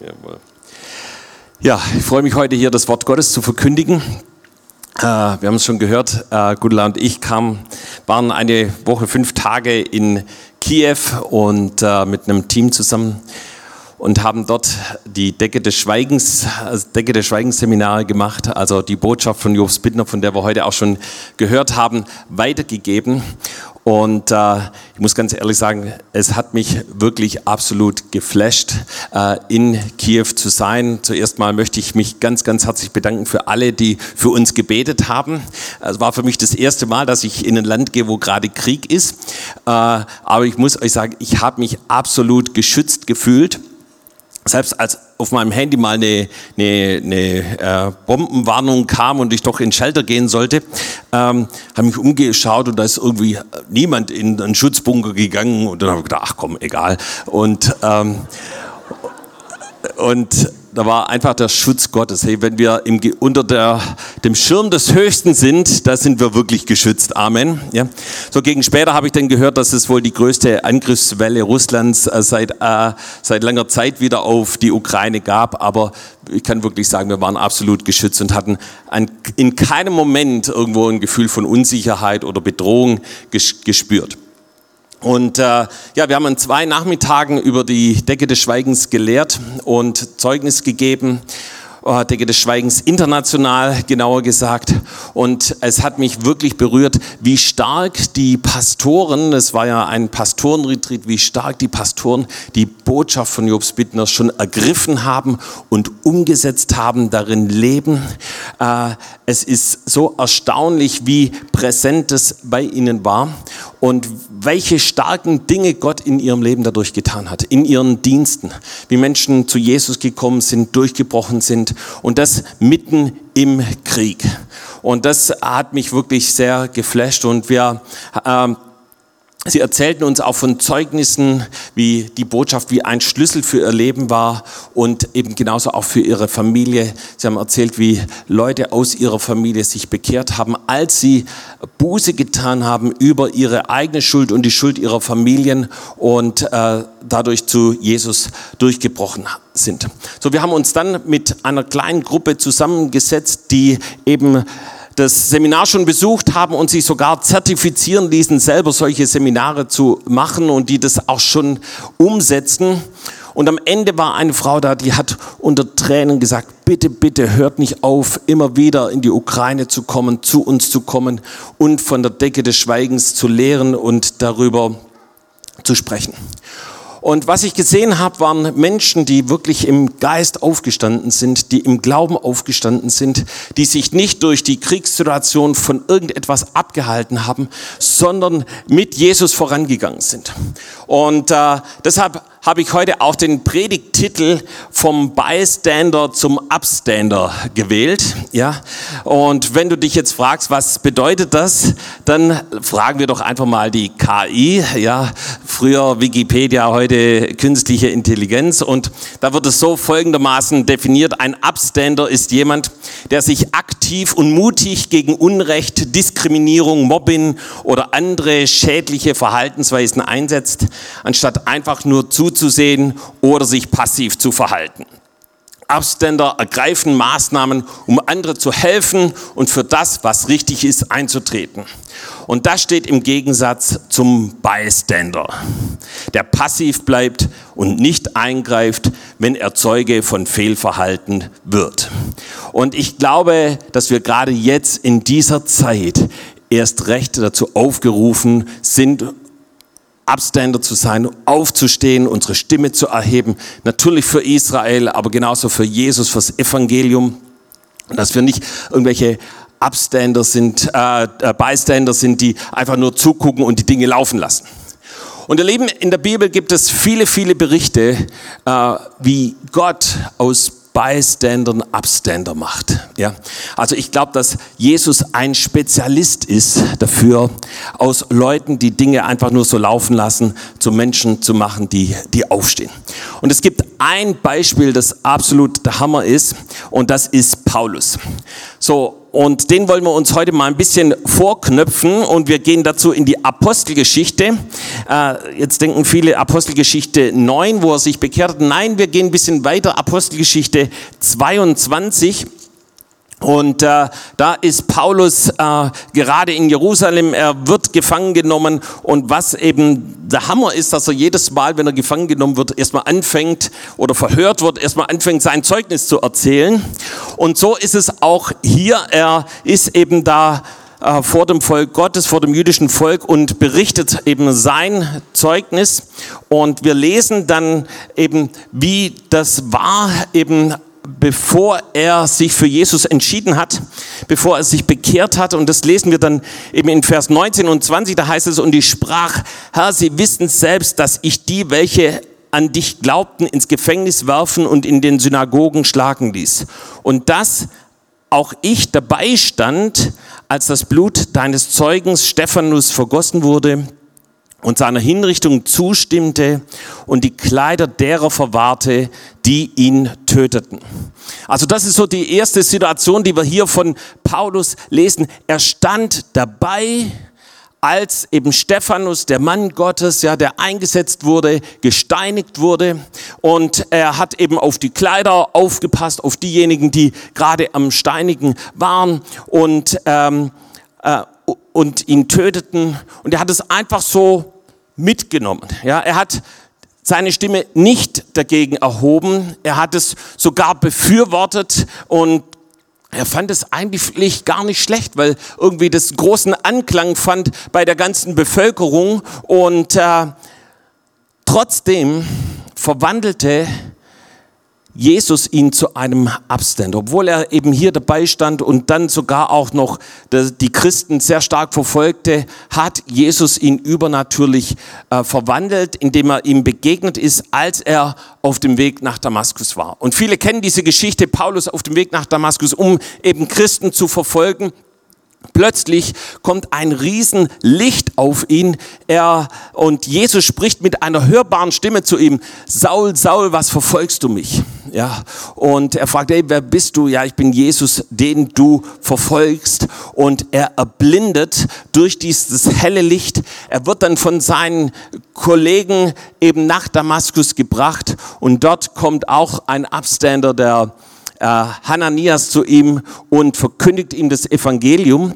Jawohl. Ja, ich freue mich heute hier das Wort Gottes zu verkündigen. Äh, wir haben es schon gehört, äh, Gudela und ich kamen, waren eine Woche, fünf Tage in Kiew und äh, mit einem Team zusammen und haben dort die Decke des Schweigens, Decke des Schweigens Seminare gemacht, also die Botschaft von Jobs Bittner, von der wir heute auch schon gehört haben, weitergegeben. Und äh, ich muss ganz ehrlich sagen, es hat mich wirklich absolut geflasht, äh, in Kiew zu sein. Zuerst mal möchte ich mich ganz, ganz herzlich bedanken für alle, die für uns gebetet haben. Es war für mich das erste Mal, dass ich in ein Land gehe, wo gerade Krieg ist. Äh, aber ich muss euch sagen, ich habe mich absolut geschützt gefühlt selbst als auf meinem Handy mal eine, eine, eine äh, Bombenwarnung kam und ich doch in Shelter gehen sollte, ähm, habe mich umgeschaut und da ist irgendwie niemand in einen Schutzbunker gegangen und dann habe ich gedacht, ach komm, egal. Und, ähm, und da war einfach der Schutz Gottes. Hey, wenn wir im, unter der, dem Schirm des Höchsten sind, da sind wir wirklich geschützt. Amen. Ja. So gegen später habe ich dann gehört, dass es wohl die größte Angriffswelle Russlands äh, seit, äh, seit langer Zeit wieder auf die Ukraine gab. Aber ich kann wirklich sagen, wir waren absolut geschützt und hatten ein, in keinem Moment irgendwo ein Gefühl von Unsicherheit oder Bedrohung gespürt. Und äh, ja, wir haben an zwei Nachmittagen über die Decke des Schweigens gelehrt und Zeugnis gegeben. Oh, Decke des Schweigens international, genauer gesagt. Und es hat mich wirklich berührt, wie stark die Pastoren, es war ja ein Pastorenretreat, wie stark die Pastoren die Botschaft von Jobs Bittner schon ergriffen haben und umgesetzt haben, darin leben. Äh, es ist so erstaunlich, wie präsent es bei ihnen war und welche starken Dinge Gott in ihrem Leben dadurch getan hat, in ihren Diensten, wie Menschen zu Jesus gekommen sind, durchgebrochen sind und das mitten im Krieg. Und das hat mich wirklich sehr geflasht und wir äh, Sie erzählten uns auch von Zeugnissen, wie die Botschaft wie ein Schlüssel für ihr Leben war und eben genauso auch für ihre Familie. Sie haben erzählt, wie Leute aus ihrer Familie sich bekehrt haben, als sie Buße getan haben über ihre eigene Schuld und die Schuld ihrer Familien und äh, dadurch zu Jesus durchgebrochen sind. So, wir haben uns dann mit einer kleinen Gruppe zusammengesetzt, die eben das Seminar schon besucht haben und sich sogar zertifizieren ließen, selber solche Seminare zu machen und die das auch schon umsetzen. Und am Ende war eine Frau da, die hat unter Tränen gesagt, bitte, bitte hört nicht auf, immer wieder in die Ukraine zu kommen, zu uns zu kommen und von der Decke des Schweigens zu lehren und darüber zu sprechen. Und was ich gesehen habe, waren Menschen, die wirklich im Geist aufgestanden sind, die im Glauben aufgestanden sind, die sich nicht durch die Kriegssituation von irgendetwas abgehalten haben, sondern mit Jesus vorangegangen sind. Und äh, deshalb habe ich heute auch den Predigttitel vom Bystander zum Upstander gewählt. Ja? Und wenn du dich jetzt fragst, was bedeutet das, dann fragen wir doch einfach mal die KI. Ja? Früher Wikipedia, heute künstliche Intelligenz. Und da wird es so folgendermaßen definiert. Ein Upstander ist jemand, der sich aktiv und mutig gegen Unrecht, Diskriminierung, Mobbing oder andere schädliche Verhaltensweisen einsetzt, anstatt einfach nur zu zuzusehen oder sich passiv zu verhalten. Abständer ergreifen Maßnahmen, um andere zu helfen und für das, was richtig ist, einzutreten. Und das steht im Gegensatz zum Bystander, der passiv bleibt und nicht eingreift, wenn er Zeuge von Fehlverhalten wird. Und ich glaube, dass wir gerade jetzt in dieser Zeit erst recht dazu aufgerufen sind, Upstander zu sein, aufzustehen, unsere Stimme zu erheben. Natürlich für Israel, aber genauso für Jesus, fürs Evangelium. Dass wir nicht irgendwelche Upstander sind, äh, äh, Bystander sind, die einfach nur zugucken und die Dinge laufen lassen. Und ihr Lieben, in der Bibel gibt es viele, viele Berichte, äh, wie Gott aus Bystandern Upstander macht. Ja? Also ich glaube, dass Jesus ein Spezialist ist dafür, aus Leuten, die Dinge einfach nur so laufen lassen, zu Menschen zu machen, die, die aufstehen. Und es gibt ein Beispiel, das absolut der Hammer ist, und das ist Paulus. So, und den wollen wir uns heute mal ein bisschen vorknöpfen und wir gehen dazu in die Apostelgeschichte. Äh, jetzt denken viele Apostelgeschichte 9, wo er sich bekehrt. Nein, wir gehen ein bisschen weiter, Apostelgeschichte 22. Und äh, da ist Paulus äh, gerade in Jerusalem, er wird gefangen genommen und was eben der Hammer ist, dass er jedes Mal, wenn er gefangen genommen wird, erstmal anfängt oder verhört wird, erstmal anfängt sein Zeugnis zu erzählen. Und so ist es auch hier, er ist eben da äh, vor dem Volk Gottes, vor dem jüdischen Volk und berichtet eben sein Zeugnis. Und wir lesen dann eben, wie das war, eben bevor er sich für Jesus entschieden hat, bevor er sich bekehrt hat. Und das lesen wir dann eben in Vers 19 und 20, da heißt es, und ich sprach, Herr, Sie wissen selbst, dass ich die, welche an dich glaubten, ins Gefängnis werfen und in den Synagogen schlagen ließ. Und dass auch ich dabei stand, als das Blut deines Zeugens Stephanus vergossen wurde, und seiner Hinrichtung zustimmte und die Kleider derer verwahrte, die ihn töteten. Also das ist so die erste Situation, die wir hier von Paulus lesen. Er stand dabei, als eben Stephanus, der Mann Gottes, ja, der eingesetzt wurde, gesteinigt wurde. Und er hat eben auf die Kleider aufgepasst, auf diejenigen, die gerade am Steinigen waren und, ähm, äh, und ihn töteten. Und er hat es einfach so mitgenommen. Ja, er hat seine Stimme nicht dagegen erhoben. Er hat es sogar befürwortet und er fand es eigentlich gar nicht schlecht, weil irgendwie das großen Anklang fand bei der ganzen Bevölkerung und äh, trotzdem verwandelte Jesus ihn zu einem Abstand, obwohl er eben hier dabei stand und dann sogar auch noch die Christen sehr stark verfolgte, hat Jesus ihn übernatürlich äh, verwandelt, indem er ihm begegnet ist, als er auf dem Weg nach Damaskus war. Und viele kennen diese Geschichte, Paulus auf dem Weg nach Damaskus, um eben Christen zu verfolgen. Plötzlich kommt ein Riesenlicht auf ihn. Er, und Jesus spricht mit einer hörbaren Stimme zu ihm. Saul, Saul, was verfolgst du mich? Ja. Und er fragt, hey, wer bist du? Ja, ich bin Jesus, den du verfolgst. Und er erblindet durch dieses helle Licht. Er wird dann von seinen Kollegen eben nach Damaskus gebracht. Und dort kommt auch ein Upstander, der äh, Hananias zu ihm und verkündigt ihm das Evangelium.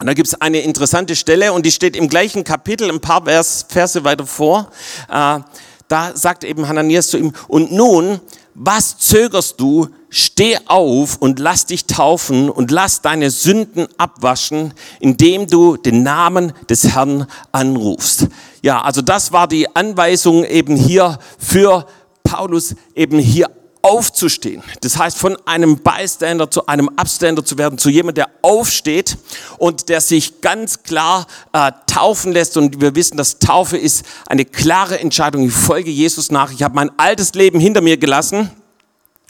Und da gibt es eine interessante Stelle und die steht im gleichen Kapitel, ein paar Vers, Verse weiter vor. Äh, da sagt eben Hananias zu ihm, und nun, was zögerst du? Steh auf und lass dich taufen und lass deine Sünden abwaschen, indem du den Namen des Herrn anrufst. Ja, also das war die Anweisung eben hier für Paulus, eben hier aufzustehen. Das heißt, von einem Bystander zu einem Upstander zu werden, zu jemand, der aufsteht und der sich ganz klar äh, taufen lässt. Und wir wissen, dass Taufe ist eine klare Entscheidung. Ich folge Jesus nach. Ich habe mein altes Leben hinter mir gelassen.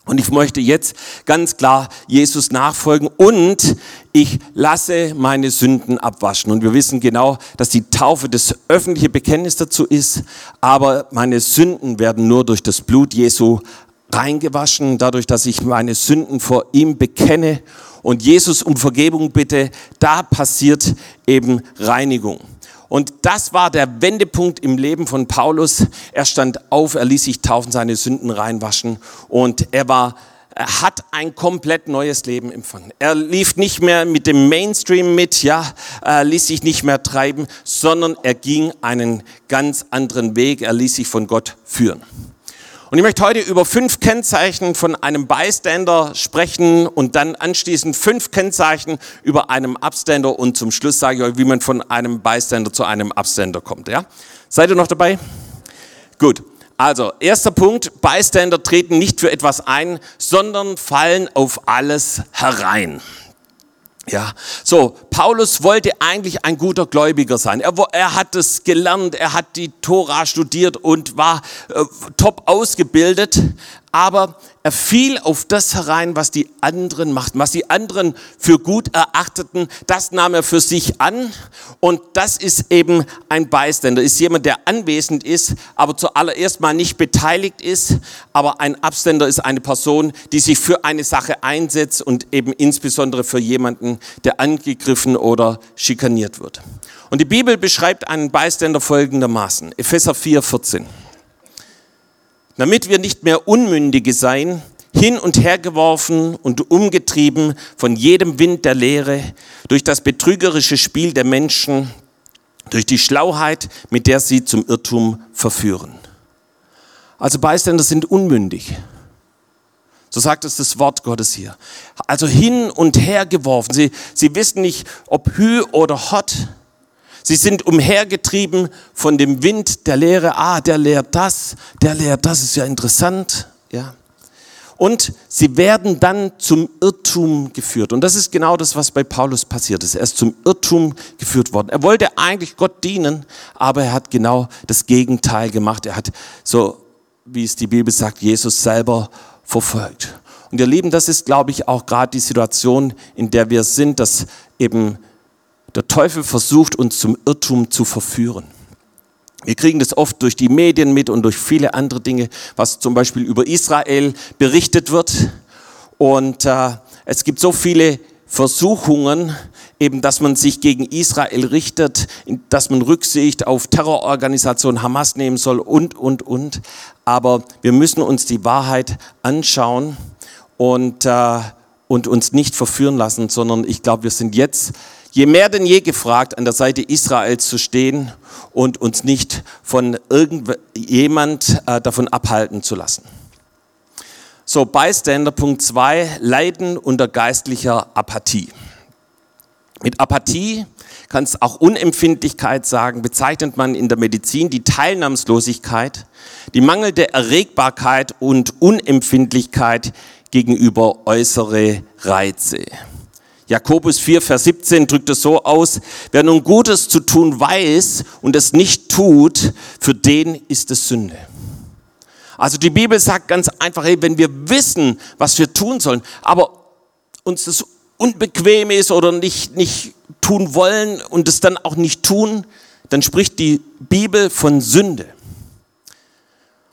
Und ich möchte jetzt ganz klar Jesus nachfolgen und ich lasse meine Sünden abwaschen. Und wir wissen genau, dass die Taufe das öffentliche Bekenntnis dazu ist, aber meine Sünden werden nur durch das Blut Jesu reingewaschen, dadurch, dass ich meine Sünden vor ihm bekenne und Jesus um Vergebung bitte, da passiert eben Reinigung. Und das war der Wendepunkt im Leben von Paulus. Er stand auf, er ließ sich taufen, seine Sünden reinwaschen und er war er hat ein komplett neues Leben empfangen. Er lief nicht mehr mit dem Mainstream mit, ja, er ließ sich nicht mehr treiben, sondern er ging einen ganz anderen Weg. Er ließ sich von Gott führen. Und ich möchte heute über fünf Kennzeichen von einem Bystander sprechen und dann anschließend fünf Kennzeichen über einem Upstander und zum Schluss sage ich euch, wie man von einem Bystander zu einem Upstander kommt. Ja? Seid ihr noch dabei? Gut. Also, erster Punkt, Bystander treten nicht für etwas ein, sondern fallen auf alles herein. Ja, so, Paulus wollte eigentlich ein guter Gläubiger sein. Er, er hat es gelernt, er hat die Tora studiert und war äh, top ausgebildet, aber er fiel auf das herein, was die anderen machten, was die anderen für gut erachteten. Das nahm er für sich an und das ist eben ein Beiständer, ist jemand, der anwesend ist, aber zuallererst mal nicht beteiligt ist. Aber ein Abständer ist eine Person, die sich für eine Sache einsetzt und eben insbesondere für jemanden, der angegriffen oder schikaniert wird. Und die Bibel beschreibt einen Beiständer folgendermaßen. Epheser 4, 14 damit wir nicht mehr Unmündige seien, hin und her geworfen und umgetrieben von jedem Wind der Lehre, durch das betrügerische Spiel der Menschen, durch die Schlauheit, mit der sie zum Irrtum verführen. Also Beiständer sind unmündig. So sagt es das Wort Gottes hier. Also hin und her geworfen. Sie, sie wissen nicht, ob Hü oder Hot. Sie sind umhergetrieben von dem Wind der Lehre. Ah, der lehrt das, der lehrt das, ist ja interessant. Ja. Und sie werden dann zum Irrtum geführt. Und das ist genau das, was bei Paulus passiert ist. Er ist zum Irrtum geführt worden. Er wollte eigentlich Gott dienen, aber er hat genau das Gegenteil gemacht. Er hat, so wie es die Bibel sagt, Jesus selber verfolgt. Und ihr Lieben, das ist, glaube ich, auch gerade die Situation, in der wir sind, dass eben der Teufel versucht uns zum Irrtum zu verführen. Wir kriegen das oft durch die Medien mit und durch viele andere Dinge, was zum Beispiel über Israel berichtet wird. Und äh, es gibt so viele Versuchungen, eben, dass man sich gegen Israel richtet, dass man Rücksicht auf Terrororganisation Hamas nehmen soll und, und, und. Aber wir müssen uns die Wahrheit anschauen und, äh, und uns nicht verführen lassen, sondern ich glaube, wir sind jetzt je mehr denn je gefragt, an der Seite Israels zu stehen und uns nicht von irgendjemand äh, davon abhalten zu lassen. So, Bystander Punkt 2, Leiden unter geistlicher Apathie. Mit Apathie kann es auch Unempfindlichkeit sagen, bezeichnet man in der Medizin die Teilnahmslosigkeit, die mangelnde Erregbarkeit und Unempfindlichkeit gegenüber äußere Reize. Jakobus 4, Vers 17 drückt es so aus, wer nun Gutes zu tun weiß und es nicht tut, für den ist es Sünde. Also die Bibel sagt ganz einfach, hey, wenn wir wissen, was wir tun sollen, aber uns das unbequem ist oder nicht, nicht tun wollen und es dann auch nicht tun, dann spricht die Bibel von Sünde.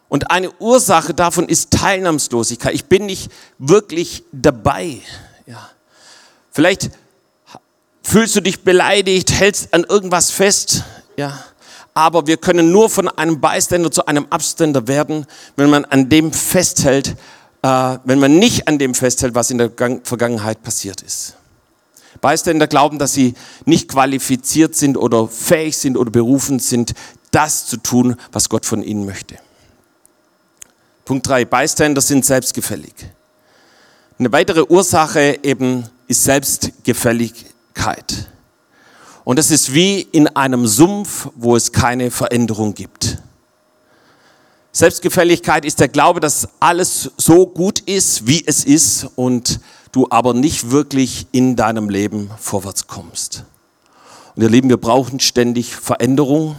Und eine Ursache davon ist Teilnahmslosigkeit. Ich bin nicht wirklich dabei. Ja. Vielleicht fühlst du dich beleidigt, hältst an irgendwas fest, ja. Aber wir können nur von einem Beiständer zu einem Abständer werden, wenn man an dem festhält, äh, wenn man nicht an dem festhält, was in der Gang Vergangenheit passiert ist. Beiständer glauben, dass sie nicht qualifiziert sind oder fähig sind oder berufen sind, das zu tun, was Gott von ihnen möchte. Punkt drei: Beiständer sind selbstgefällig. Eine weitere Ursache eben ist Selbstgefälligkeit. Und das ist wie in einem Sumpf, wo es keine Veränderung gibt. Selbstgefälligkeit ist der Glaube, dass alles so gut ist, wie es ist und du aber nicht wirklich in deinem Leben vorwärts kommst. Und ihr Lieben, wir brauchen ständig Veränderung.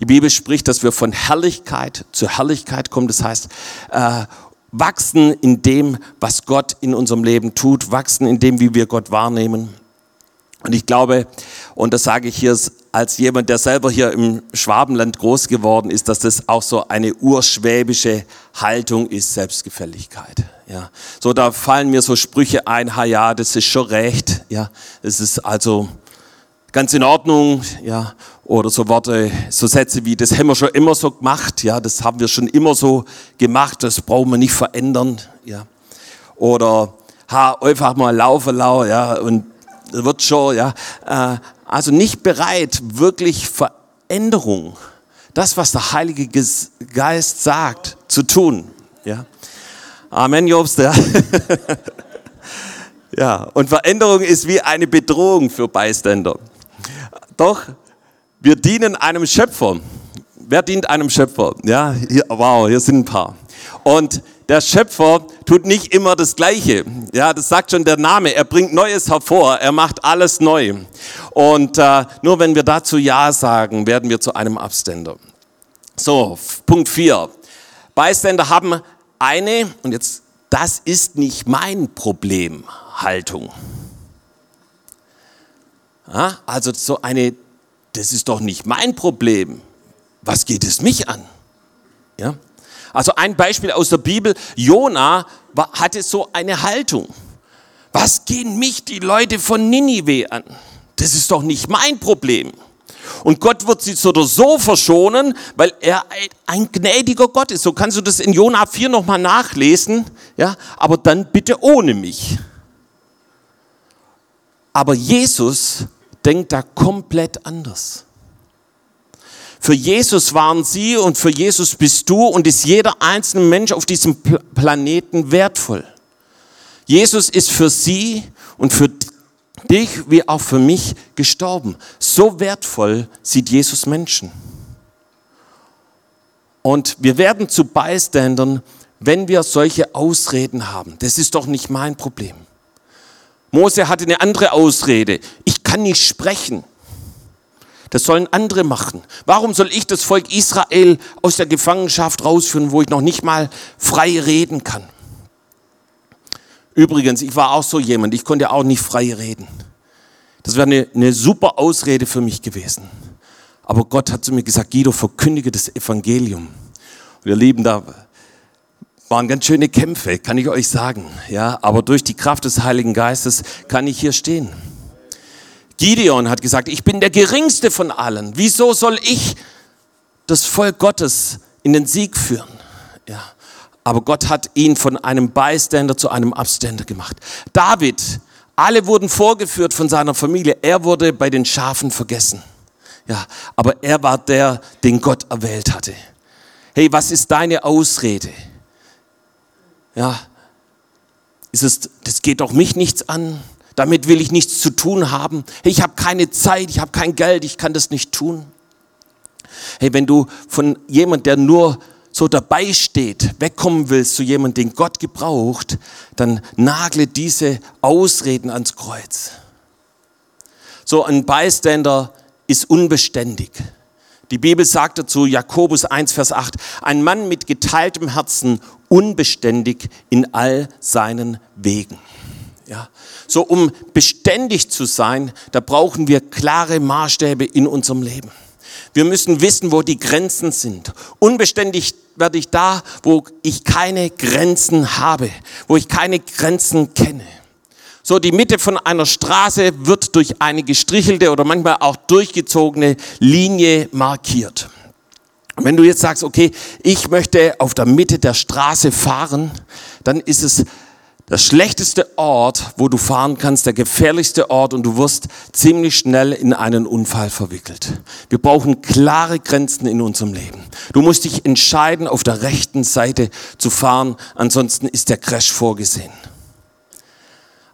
Die Bibel spricht, dass wir von Herrlichkeit zu Herrlichkeit kommen. Das heißt, äh, wachsen in dem, was Gott in unserem Leben tut, wachsen in dem, wie wir Gott wahrnehmen. Und ich glaube, und das sage ich hier als jemand, der selber hier im Schwabenland groß geworden ist, dass das auch so eine urschwäbische Haltung ist, Selbstgefälligkeit. Ja, so da fallen mir so Sprüche ein, ha ja, das ist schon recht. Ja, es ist also ganz in Ordnung. Ja, oder so Worte, so Sätze wie, das haben wir schon immer so gemacht, ja, das haben wir schon immer so gemacht, das brauchen wir nicht verändern, ja. Oder, ha, einfach mal laufen, lau, ja, und wird schon, ja. Äh, also nicht bereit, wirklich Veränderung, das, was der Heilige Geist sagt, zu tun, ja. Amen, Jobst, ja. ja, und Veränderung ist wie eine Bedrohung für Beiständer. Doch wir dienen einem Schöpfer. Wer dient einem Schöpfer? Ja, hier, wow, hier sind ein paar. Und der Schöpfer tut nicht immer das Gleiche. Ja, das sagt schon der Name. Er bringt Neues hervor. Er macht alles neu. Und äh, nur wenn wir dazu Ja sagen, werden wir zu einem Abständer. So, Punkt 4. Beiständer haben eine, und jetzt, das ist nicht mein Problem, Haltung. Ja, also so eine, das ist doch nicht mein Problem. Was geht es mich an? Ja? Also ein Beispiel aus der Bibel, Jona hatte so eine Haltung. Was gehen mich die Leute von Ninive an? Das ist doch nicht mein Problem. Und Gott wird sie so oder so verschonen, weil er ein gnädiger Gott ist. So kannst du das in Jona 4 nochmal nachlesen. Ja, aber dann bitte ohne mich. Aber Jesus denkt da komplett anders. Für Jesus waren sie und für Jesus bist du und ist jeder einzelne Mensch auf diesem Planeten wertvoll. Jesus ist für sie und für dich wie auch für mich gestorben. So wertvoll sieht Jesus Menschen. Und wir werden zu Beistandern, wenn wir solche Ausreden haben. Das ist doch nicht mein Problem. Mose hatte eine andere Ausrede. Ich kann nicht sprechen. Das sollen andere machen. Warum soll ich das Volk Israel aus der Gefangenschaft rausführen, wo ich noch nicht mal frei reden kann? Übrigens, ich war auch so jemand, ich konnte auch nicht frei reden. Das wäre eine, eine super Ausrede für mich gewesen. Aber Gott hat zu mir gesagt, Guido, verkündige das Evangelium. Wir lieben da waren ganz schöne Kämpfe, kann ich euch sagen. Ja, aber durch die Kraft des Heiligen Geistes kann ich hier stehen. Gideon hat gesagt, ich bin der geringste von allen. Wieso soll ich das Volk Gottes in den Sieg führen? Ja. Aber Gott hat ihn von einem Bystander zu einem Abständer gemacht. David, alle wurden vorgeführt von seiner Familie. Er wurde bei den Schafen vergessen. Ja, aber er war der, den Gott erwählt hatte. Hey, was ist deine Ausrede? Ja, ist es, das geht doch mich nichts an damit will ich nichts zu tun haben. Hey, ich habe keine Zeit, ich habe kein Geld, ich kann das nicht tun. Hey, wenn du von jemand, der nur so dabei steht, wegkommen willst zu jemandem, den Gott gebraucht, dann nagle diese Ausreden ans Kreuz. So ein Bystander ist unbeständig. Die Bibel sagt dazu, Jakobus 1, Vers 8, ein Mann mit geteiltem Herzen, unbeständig in all seinen Wegen. Ja, so um beständig zu sein, da brauchen wir klare Maßstäbe in unserem Leben. Wir müssen wissen, wo die Grenzen sind. Unbeständig werde ich da, wo ich keine Grenzen habe, wo ich keine Grenzen kenne. So, die Mitte von einer Straße wird durch eine gestrichelte oder manchmal auch durchgezogene Linie markiert. Wenn du jetzt sagst, okay, ich möchte auf der Mitte der Straße fahren, dann ist es das schlechteste Ort, wo du fahren kannst, der gefährlichste Ort und du wirst ziemlich schnell in einen Unfall verwickelt. Wir brauchen klare Grenzen in unserem Leben. Du musst dich entscheiden, auf der rechten Seite zu fahren, ansonsten ist der Crash vorgesehen.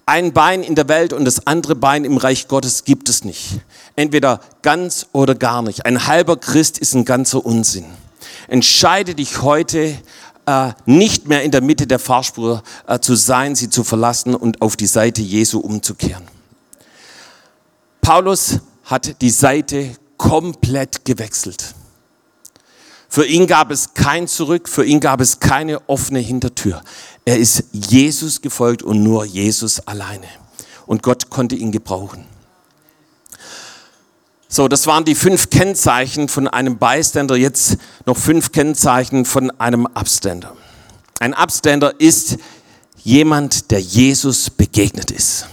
Ein Bein in der Welt und das andere Bein im Reich Gottes gibt es nicht. Entweder ganz oder gar nicht. Ein halber Christ ist ein ganzer Unsinn. Entscheide dich heute äh, nicht mehr in der Mitte der Fahrspur äh, zu sein, sie zu verlassen und auf die Seite Jesu umzukehren. Paulus hat die Seite komplett gewechselt. Für ihn gab es kein Zurück, für ihn gab es keine offene Hintertür. Er ist Jesus gefolgt und nur Jesus alleine. Und Gott konnte ihn gebrauchen. So, das waren die fünf Kennzeichen von einem Bystander. Jetzt noch fünf Kennzeichen von einem Abstander. Ein Abstander ist jemand, der Jesus begegnet ist.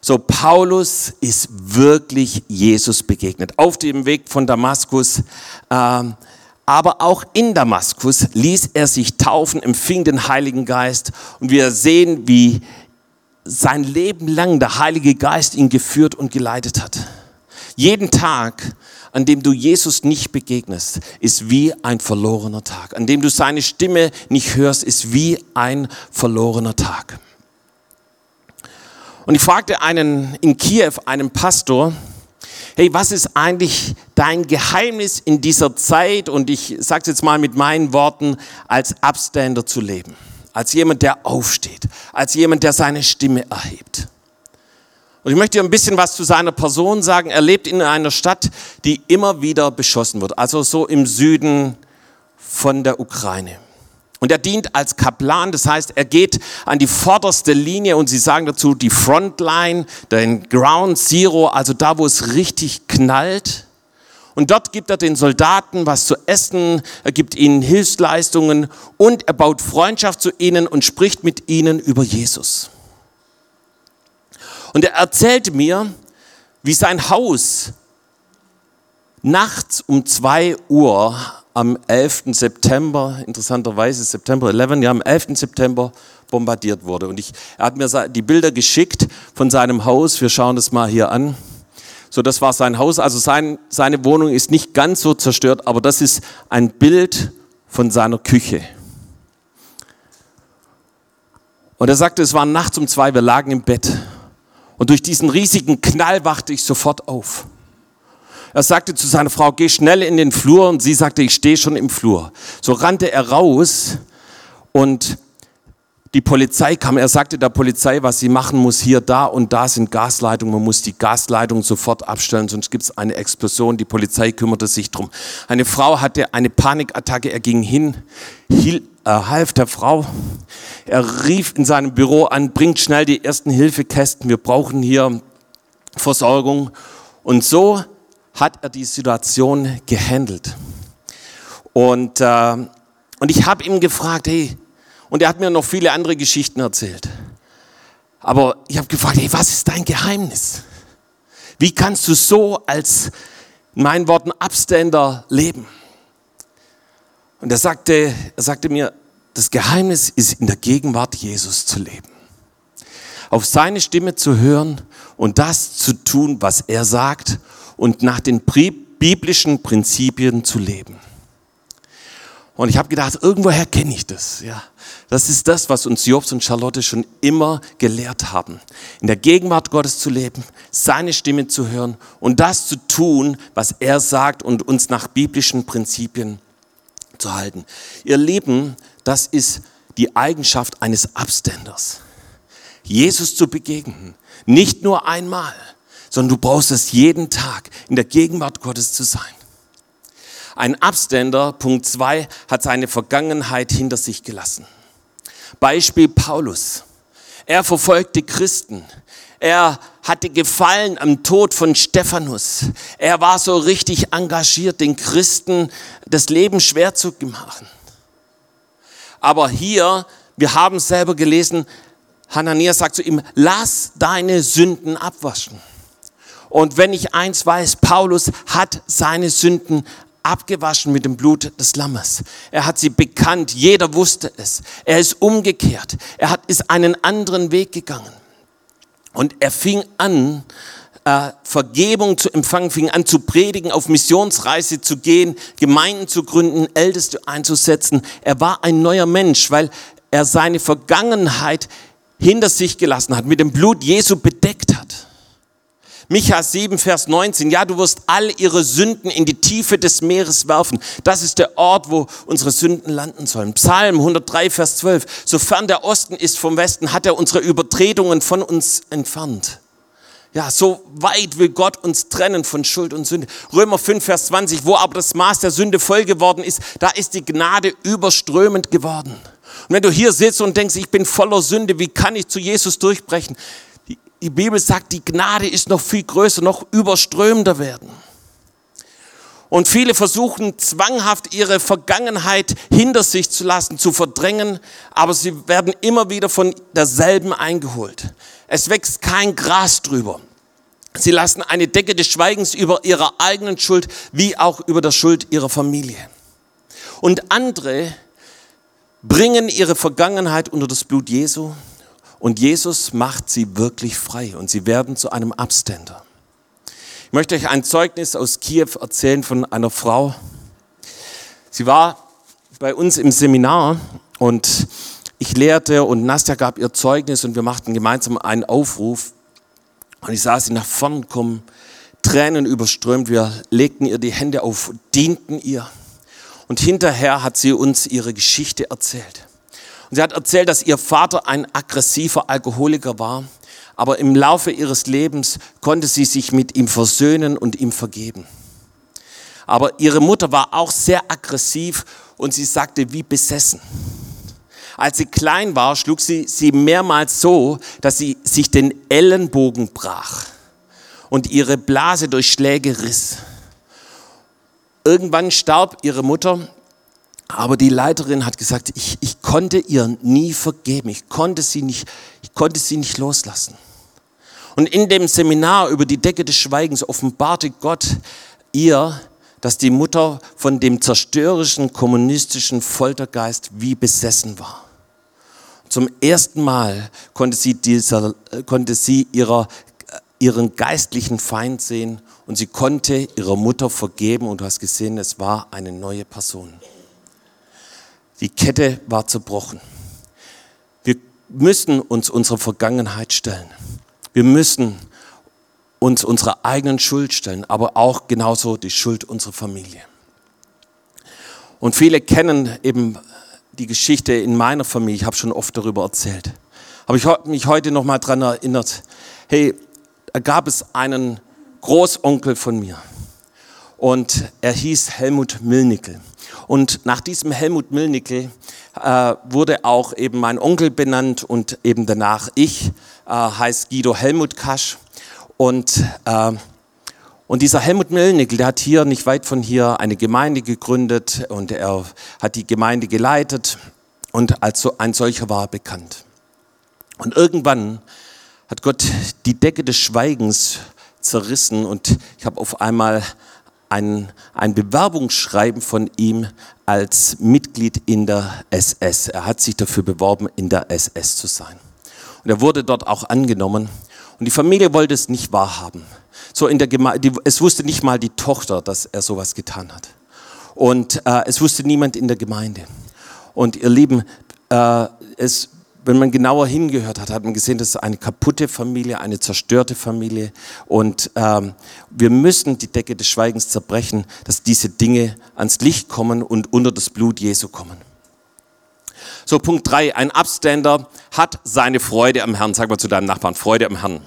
So, Paulus ist wirklich Jesus begegnet. Auf dem Weg von Damaskus, ähm, aber auch in Damaskus ließ er sich taufen, empfing den Heiligen Geist. Und wir sehen, wie sein Leben lang der Heilige Geist ihn geführt und geleitet hat. Jeden Tag, an dem du Jesus nicht begegnest, ist wie ein verlorener Tag. An dem du seine Stimme nicht hörst, ist wie ein verlorener Tag. Und ich fragte einen in Kiew, einen Pastor, hey, was ist eigentlich dein Geheimnis in dieser Zeit? Und ich sage es jetzt mal mit meinen Worten, als Abstander zu leben. Als jemand, der aufsteht. Als jemand, der seine Stimme erhebt. Und ich möchte dir ein bisschen was zu seiner Person sagen. Er lebt in einer Stadt, die immer wieder beschossen wird, also so im Süden von der Ukraine. Und er dient als Kaplan, das heißt, er geht an die vorderste Linie und sie sagen dazu die Frontline, den Ground Zero, also da, wo es richtig knallt. Und dort gibt er den Soldaten was zu essen, er gibt ihnen Hilfsleistungen und er baut Freundschaft zu ihnen und spricht mit ihnen über Jesus. Und er erzählte mir, wie sein Haus nachts um zwei Uhr am 11. September, interessanterweise September 11, ja, am 11. September bombardiert wurde. Und ich, er hat mir die Bilder geschickt von seinem Haus. Wir schauen das mal hier an. So, das war sein Haus. Also sein, seine Wohnung ist nicht ganz so zerstört, aber das ist ein Bild von seiner Küche. Und er sagte, es war nachts um zwei, wir lagen im Bett. Und durch diesen riesigen Knall wachte ich sofort auf. Er sagte zu seiner Frau, geh schnell in den Flur und sie sagte, ich stehe schon im Flur. So rannte er raus und die Polizei kam. Er sagte der Polizei, was sie machen muss, hier, da und da sind Gasleitungen. Man muss die Gasleitung sofort abstellen, sonst gibt es eine Explosion. Die Polizei kümmerte sich drum. Eine Frau hatte eine Panikattacke. Er ging hin, hiel, äh, half der Frau. Er rief in seinem Büro an, bringt schnell die ersten Hilfekästen. Wir brauchen hier Versorgung. Und so hat er die Situation gehandelt. Und, äh, und ich habe ihm gefragt, hey, und er hat mir noch viele andere Geschichten erzählt. Aber ich habe gefragt, hey, was ist dein Geheimnis? Wie kannst du so als, in meinen Worten, Abständer leben? Und er sagte, er sagte mir, das Geheimnis ist in der Gegenwart Jesus zu leben. Auf seine Stimme zu hören und das zu tun, was er sagt und nach den biblischen Prinzipien zu leben. Und ich habe gedacht, irgendwoher kenne ich das. Ja, das ist das, was uns Jobs und Charlotte schon immer gelehrt haben. In der Gegenwart Gottes zu leben, seine Stimme zu hören und das zu tun, was er sagt und uns nach biblischen Prinzipien zu halten. Ihr Lieben, das ist die Eigenschaft eines Abständers. Jesus zu begegnen, nicht nur einmal, sondern du brauchst es jeden Tag, in der Gegenwart Gottes zu sein. Ein Abständer, Punkt zwei, hat seine Vergangenheit hinter sich gelassen. Beispiel Paulus. Er verfolgte Christen. Er hatte Gefallen am Tod von Stephanus. Er war so richtig engagiert, den Christen das Leben schwer zu machen. Aber hier, wir haben selber gelesen, Hananias sagt zu ihm, lass deine Sünden abwaschen. Und wenn ich eins weiß, Paulus hat seine Sünden abgewaschen mit dem Blut des Lammes. Er hat sie bekannt, jeder wusste es. Er ist umgekehrt, er hat, ist einen anderen Weg gegangen. Und er fing an, äh, Vergebung zu empfangen, fing an zu predigen, auf Missionsreise zu gehen, Gemeinden zu gründen, Älteste einzusetzen. Er war ein neuer Mensch, weil er seine Vergangenheit hinter sich gelassen hat, mit dem Blut Jesu bedeckt. Micha 7, Vers 19. Ja, du wirst all ihre Sünden in die Tiefe des Meeres werfen. Das ist der Ort, wo unsere Sünden landen sollen. Psalm 103, Vers 12. Sofern der Osten ist vom Westen, hat er unsere Übertretungen von uns entfernt. Ja, so weit will Gott uns trennen von Schuld und Sünde. Römer 5, Vers 20. Wo aber das Maß der Sünde voll geworden ist, da ist die Gnade überströmend geworden. Und wenn du hier sitzt und denkst, ich bin voller Sünde, wie kann ich zu Jesus durchbrechen? Die Bibel sagt, die Gnade ist noch viel größer, noch überströmender werden. Und viele versuchen zwanghaft ihre Vergangenheit hinter sich zu lassen, zu verdrängen, aber sie werden immer wieder von derselben eingeholt. Es wächst kein Gras drüber. Sie lassen eine Decke des Schweigens über ihrer eigenen Schuld wie auch über der Schuld ihrer Familie. Und andere bringen ihre Vergangenheit unter das Blut Jesu und Jesus macht sie wirklich frei und sie werden zu einem Abständer. Ich möchte euch ein Zeugnis aus Kiew erzählen von einer Frau. Sie war bei uns im Seminar und ich lehrte und Nastja gab ihr Zeugnis und wir machten gemeinsam einen Aufruf. Und ich sah sie nach vorn kommen, Tränen überströmt. Wir legten ihr die Hände auf, dienten ihr. Und hinterher hat sie uns ihre Geschichte erzählt. Und sie hat erzählt, dass ihr Vater ein aggressiver Alkoholiker war, aber im Laufe ihres Lebens konnte sie sich mit ihm versöhnen und ihm vergeben. Aber ihre Mutter war auch sehr aggressiv und sie sagte, wie besessen. Als sie klein war, schlug sie sie mehrmals so, dass sie sich den Ellenbogen brach und ihre Blase durch Schläge riss. Irgendwann starb ihre Mutter, aber die Leiterin hat gesagt, ich, ich konnte ihr nie vergeben, ich konnte, sie nicht, ich konnte sie nicht loslassen. Und in dem Seminar über die Decke des Schweigens offenbarte Gott ihr, dass die Mutter von dem zerstörerischen kommunistischen Foltergeist wie besessen war. Zum ersten Mal konnte sie, dieser, konnte sie ihrer, ihren geistlichen Feind sehen und sie konnte ihrer Mutter vergeben und du hast gesehen, es war eine neue Person. Die Kette war zerbrochen. Wir müssen uns unserer Vergangenheit stellen. Wir müssen uns unserer eigenen Schuld stellen, aber auch genauso die Schuld unserer Familie. Und viele kennen eben die Geschichte in meiner Familie. Ich habe schon oft darüber erzählt. Aber ich habe mich heute noch mal daran erinnert. Hey, da gab es einen Großonkel von mir. Und er hieß Helmut Milnickel. Und nach diesem Helmut Milnickel äh, wurde auch eben mein Onkel benannt und eben danach ich, äh, heißt Guido Helmut Kasch. Und, äh, und dieser Helmut Milnickel, der hat hier nicht weit von hier eine Gemeinde gegründet und er hat die Gemeinde geleitet und als so ein solcher war er bekannt. Und irgendwann hat Gott die Decke des Schweigens zerrissen und ich habe auf einmal ein, ein Bewerbungsschreiben von ihm als Mitglied in der SS. Er hat sich dafür beworben, in der SS zu sein. Und er wurde dort auch angenommen. Und die Familie wollte es nicht wahrhaben. So in der Gemeinde, es wusste nicht mal die Tochter, dass er sowas getan hat. Und äh, es wusste niemand in der Gemeinde. Und ihr Lieben, äh, es, wenn man genauer hingehört hat, hat man gesehen, das ist eine kaputte Familie, eine zerstörte Familie. Und ähm, wir müssen die Decke des Schweigens zerbrechen, dass diese Dinge ans Licht kommen und unter das Blut Jesu kommen. So, Punkt drei: Ein Upstander hat seine Freude am Herrn. Sag mal zu deinem Nachbarn, Freude am Herrn.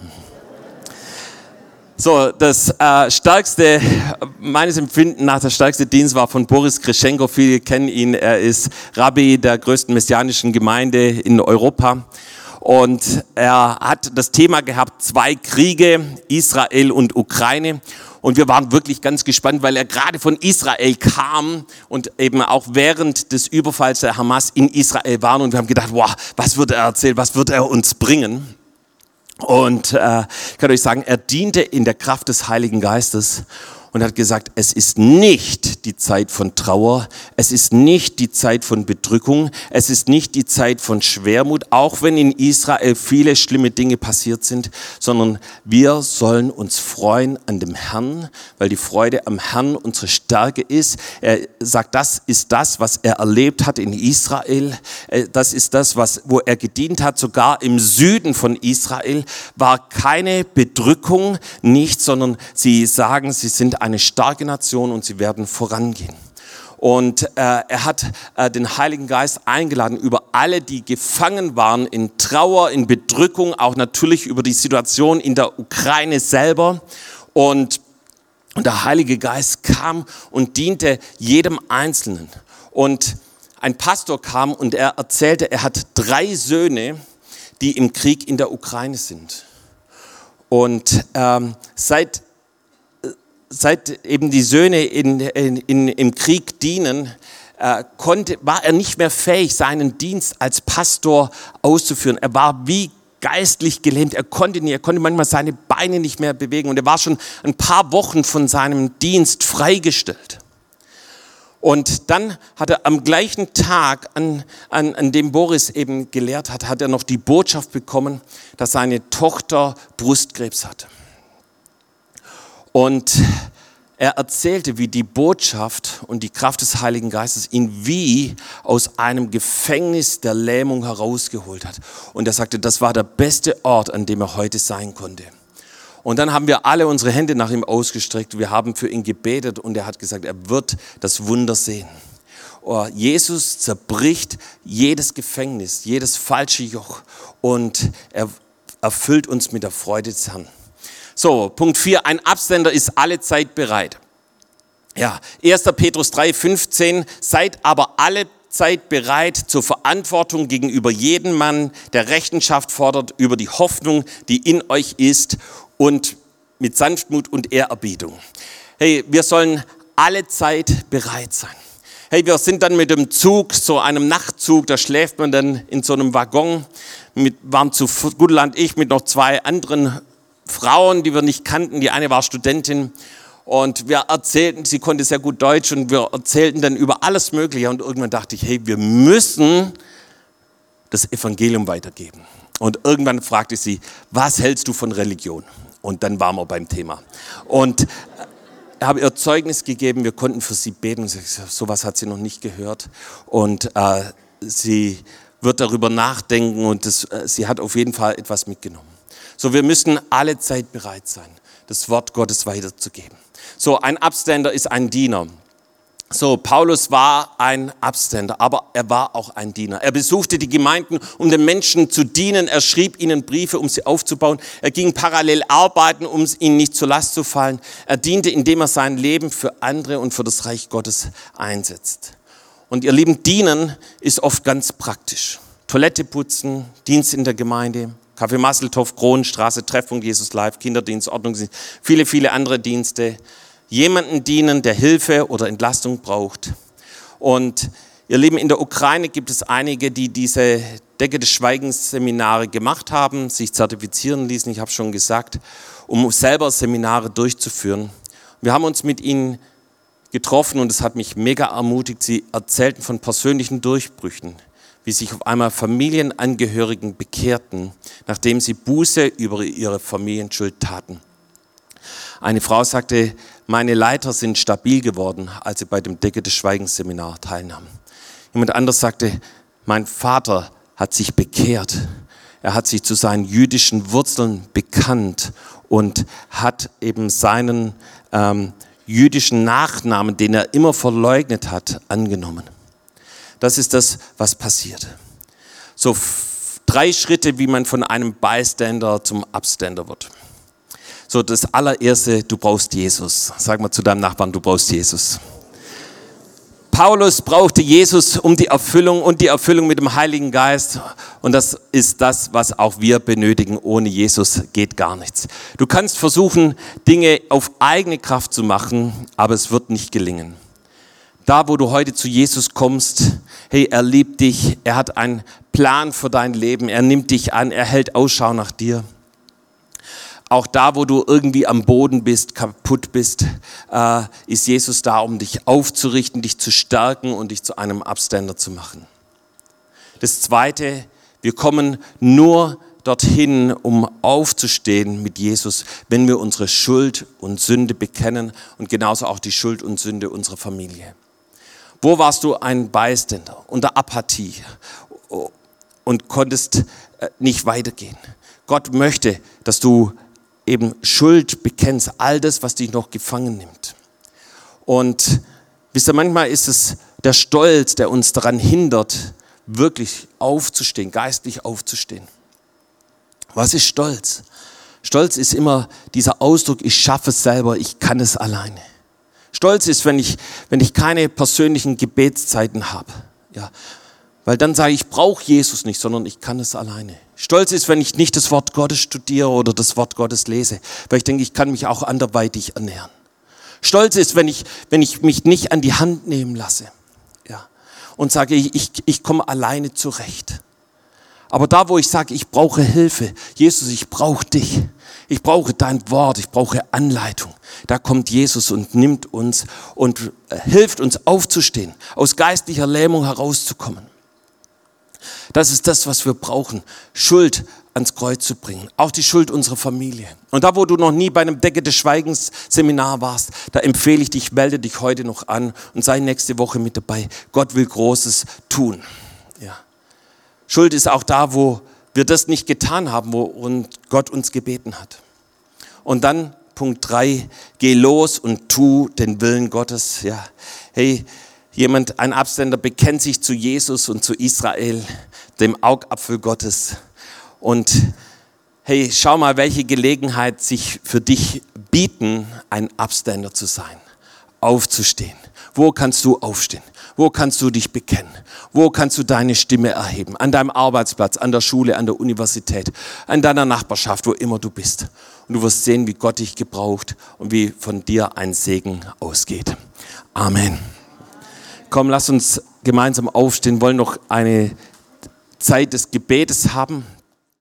So, das äh, stärkste, meines Empfindens nach, der stärkste Dienst war von Boris Kreschenko. Viele kennen ihn. Er ist Rabbi der größten messianischen Gemeinde in Europa. Und er hat das Thema gehabt, zwei Kriege, Israel und Ukraine. Und wir waren wirklich ganz gespannt, weil er gerade von Israel kam und eben auch während des Überfalls der Hamas in Israel war. Und wir haben gedacht, wow, was wird er erzählen, was wird er uns bringen? Und äh, ich kann euch sagen, er diente in der Kraft des Heiligen Geistes und hat gesagt, es ist nicht die Zeit von Trauer, es ist nicht die Zeit von Bedrückung, es ist nicht die Zeit von Schwermut, auch wenn in Israel viele schlimme Dinge passiert sind, sondern wir sollen uns freuen an dem Herrn, weil die Freude am Herrn unsere Stärke ist. Er sagt, das ist das, was er erlebt hat in Israel, äh, das ist das, was, wo er gedient hat, sogar im Süden von Israel war keine Bedrückung, nicht, sondern sie sagen, sie sind eine starke Nation und sie werden vorangehen. Und äh, er hat äh, den Heiligen Geist eingeladen über alle, die gefangen waren in Trauer, in Bedrückung, auch natürlich über die Situation in der Ukraine selber. Und, und der Heilige Geist kam und diente jedem Einzelnen. Und ein Pastor kam und er erzählte, er hat drei Söhne, die im Krieg in der Ukraine sind. Und ähm, seit seit eben die Söhne in, in, im Krieg dienen, äh, konnte, war er nicht mehr fähig, seinen Dienst als Pastor auszuführen. Er war wie geistlich gelähmt. Er konnte nicht, er konnte manchmal seine Beine nicht mehr bewegen und er war schon ein paar Wochen von seinem Dienst freigestellt. Und dann hat er am gleichen Tag, an, an, an dem Boris eben gelehrt hat, hat er noch die Botschaft bekommen, dass seine Tochter Brustkrebs hatte. Und er erzählte, wie die Botschaft und die Kraft des Heiligen Geistes ihn wie aus einem Gefängnis der Lähmung herausgeholt hat. Und er sagte, das war der beste Ort, an dem er heute sein konnte. Und dann haben wir alle unsere Hände nach ihm ausgestreckt. Wir haben für ihn gebetet und er hat gesagt, er wird das Wunder sehen. Oh, Jesus zerbricht jedes Gefängnis, jedes falsche Joch und er erfüllt uns mit der Freude des Herrn. So, Punkt 4, ein Absender ist alle Zeit bereit. Ja, 1. Petrus 3, 15, seid aber alle Zeit bereit zur Verantwortung gegenüber jedem Mann, der Rechenschaft fordert über die Hoffnung, die in euch ist und mit Sanftmut und Ehrerbietung. Hey, wir sollen alle Zeit bereit sein. Hey, wir sind dann mit dem Zug, so einem Nachtzug, da schläft man dann in so einem Waggon, mit, waren zu Gutland ich mit noch zwei anderen Frauen, die wir nicht kannten. Die eine war Studentin und wir erzählten, sie konnte sehr gut Deutsch und wir erzählten dann über alles Mögliche. Und irgendwann dachte ich, hey, wir müssen das Evangelium weitergeben. Und irgendwann fragte sie, was hältst du von Religion? Und dann waren wir beim Thema. Und habe ihr Zeugnis gegeben, wir konnten für sie beten. So was hat sie noch nicht gehört. Und äh, sie wird darüber nachdenken und das, äh, sie hat auf jeden Fall etwas mitgenommen. So, wir müssen alle Zeit bereit sein, das Wort Gottes weiterzugeben. So, ein Abstender ist ein Diener. So, Paulus war ein Abstender, aber er war auch ein Diener. Er besuchte die Gemeinden, um den Menschen zu dienen. Er schrieb ihnen Briefe, um sie aufzubauen. Er ging parallel arbeiten, um ihnen nicht zur Last zu fallen. Er diente, indem er sein Leben für andere und für das Reich Gottes einsetzt. Und ihr Lieben, dienen ist oft ganz praktisch. Toilette putzen, Dienst in der Gemeinde, Kaffee Masseltoff, Kronenstraße, Treffpunkt Jesus Live, Kinderdienst, Ordnungsdienst, viele, viele andere Dienste jemanden dienen, der Hilfe oder Entlastung braucht. Und ihr Lieben, in der Ukraine gibt es einige, die diese Decke des Schweigens Seminare gemacht haben, sich zertifizieren ließen, ich habe schon gesagt, um selber Seminare durchzuführen. Wir haben uns mit ihnen getroffen und es hat mich mega ermutigt. Sie erzählten von persönlichen Durchbrüchen, wie sich auf einmal Familienangehörigen bekehrten, nachdem sie Buße über ihre Familienschuld taten. Eine Frau sagte, meine Leiter sind stabil geworden, als sie bei dem Decke des Schweigens Seminar teilnahmen. Jemand anders sagte, mein Vater hat sich bekehrt. Er hat sich zu seinen jüdischen Wurzeln bekannt und hat eben seinen ähm, jüdischen Nachnamen, den er immer verleugnet hat, angenommen. Das ist das, was passiert. So drei Schritte, wie man von einem Bystander zum Upstander wird. So, das allererste, du brauchst Jesus. Sag mal zu deinem Nachbarn, du brauchst Jesus. Paulus brauchte Jesus um die Erfüllung und die Erfüllung mit dem Heiligen Geist. Und das ist das, was auch wir benötigen. Ohne Jesus geht gar nichts. Du kannst versuchen, Dinge auf eigene Kraft zu machen, aber es wird nicht gelingen. Da, wo du heute zu Jesus kommst, hey, er liebt dich, er hat einen Plan für dein Leben, er nimmt dich an, er hält Ausschau nach dir. Auch da, wo du irgendwie am Boden bist, kaputt bist, äh, ist Jesus da, um dich aufzurichten, dich zu stärken und dich zu einem Abständer zu machen. Das Zweite, wir kommen nur dorthin, um aufzustehen mit Jesus, wenn wir unsere Schuld und Sünde bekennen und genauso auch die Schuld und Sünde unserer Familie. Wo warst du ein Beiständer unter Apathie und konntest äh, nicht weitergehen? Gott möchte, dass du eben Schuld bekennst, all das, was dich noch gefangen nimmt. Und wisst ihr, manchmal ist es der Stolz, der uns daran hindert, wirklich aufzustehen, geistlich aufzustehen. Was ist Stolz? Stolz ist immer dieser Ausdruck, ich schaffe es selber, ich kann es alleine. Stolz ist, wenn ich, wenn ich keine persönlichen Gebetszeiten habe. Ja, weil dann sage ich, ich brauche Jesus nicht, sondern ich kann es alleine. Stolz ist, wenn ich nicht das Wort Gottes studiere oder das Wort Gottes lese, weil ich denke, ich kann mich auch anderweitig ernähren. Stolz ist, wenn ich, wenn ich mich nicht an die Hand nehmen lasse ja, und sage, ich, ich, ich komme alleine zurecht. Aber da, wo ich sage, ich brauche Hilfe, Jesus, ich brauche dich, ich brauche dein Wort, ich brauche Anleitung, da kommt Jesus und nimmt uns und äh, hilft uns aufzustehen, aus geistlicher Lähmung herauszukommen. Das ist das, was wir brauchen. Schuld ans Kreuz zu bringen. Auch die Schuld unserer Familie. Und da, wo du noch nie bei einem Decke des Schweigens Seminar warst, da empfehle ich dich, melde dich heute noch an und sei nächste Woche mit dabei. Gott will Großes tun. Ja. Schuld ist auch da, wo wir das nicht getan haben, wo Gott uns gebeten hat. Und dann Punkt drei: geh los und tu den Willen Gottes. Ja. Hey, Jemand, ein Absender, bekennt sich zu Jesus und zu Israel, dem Augapfel Gottes. Und hey, schau mal, welche Gelegenheit sich für dich bieten, ein Abständer zu sein. aufzustehen. Wo kannst du aufstehen? Wo kannst du dich bekennen? Wo kannst du deine Stimme erheben? An deinem Arbeitsplatz, an der Schule, an der Universität, an deiner Nachbarschaft, wo immer du bist. Und du wirst sehen, wie Gott dich gebraucht und wie von dir ein Segen ausgeht. Amen. Komm, lass uns gemeinsam aufstehen, wollen noch eine Zeit des Gebetes haben.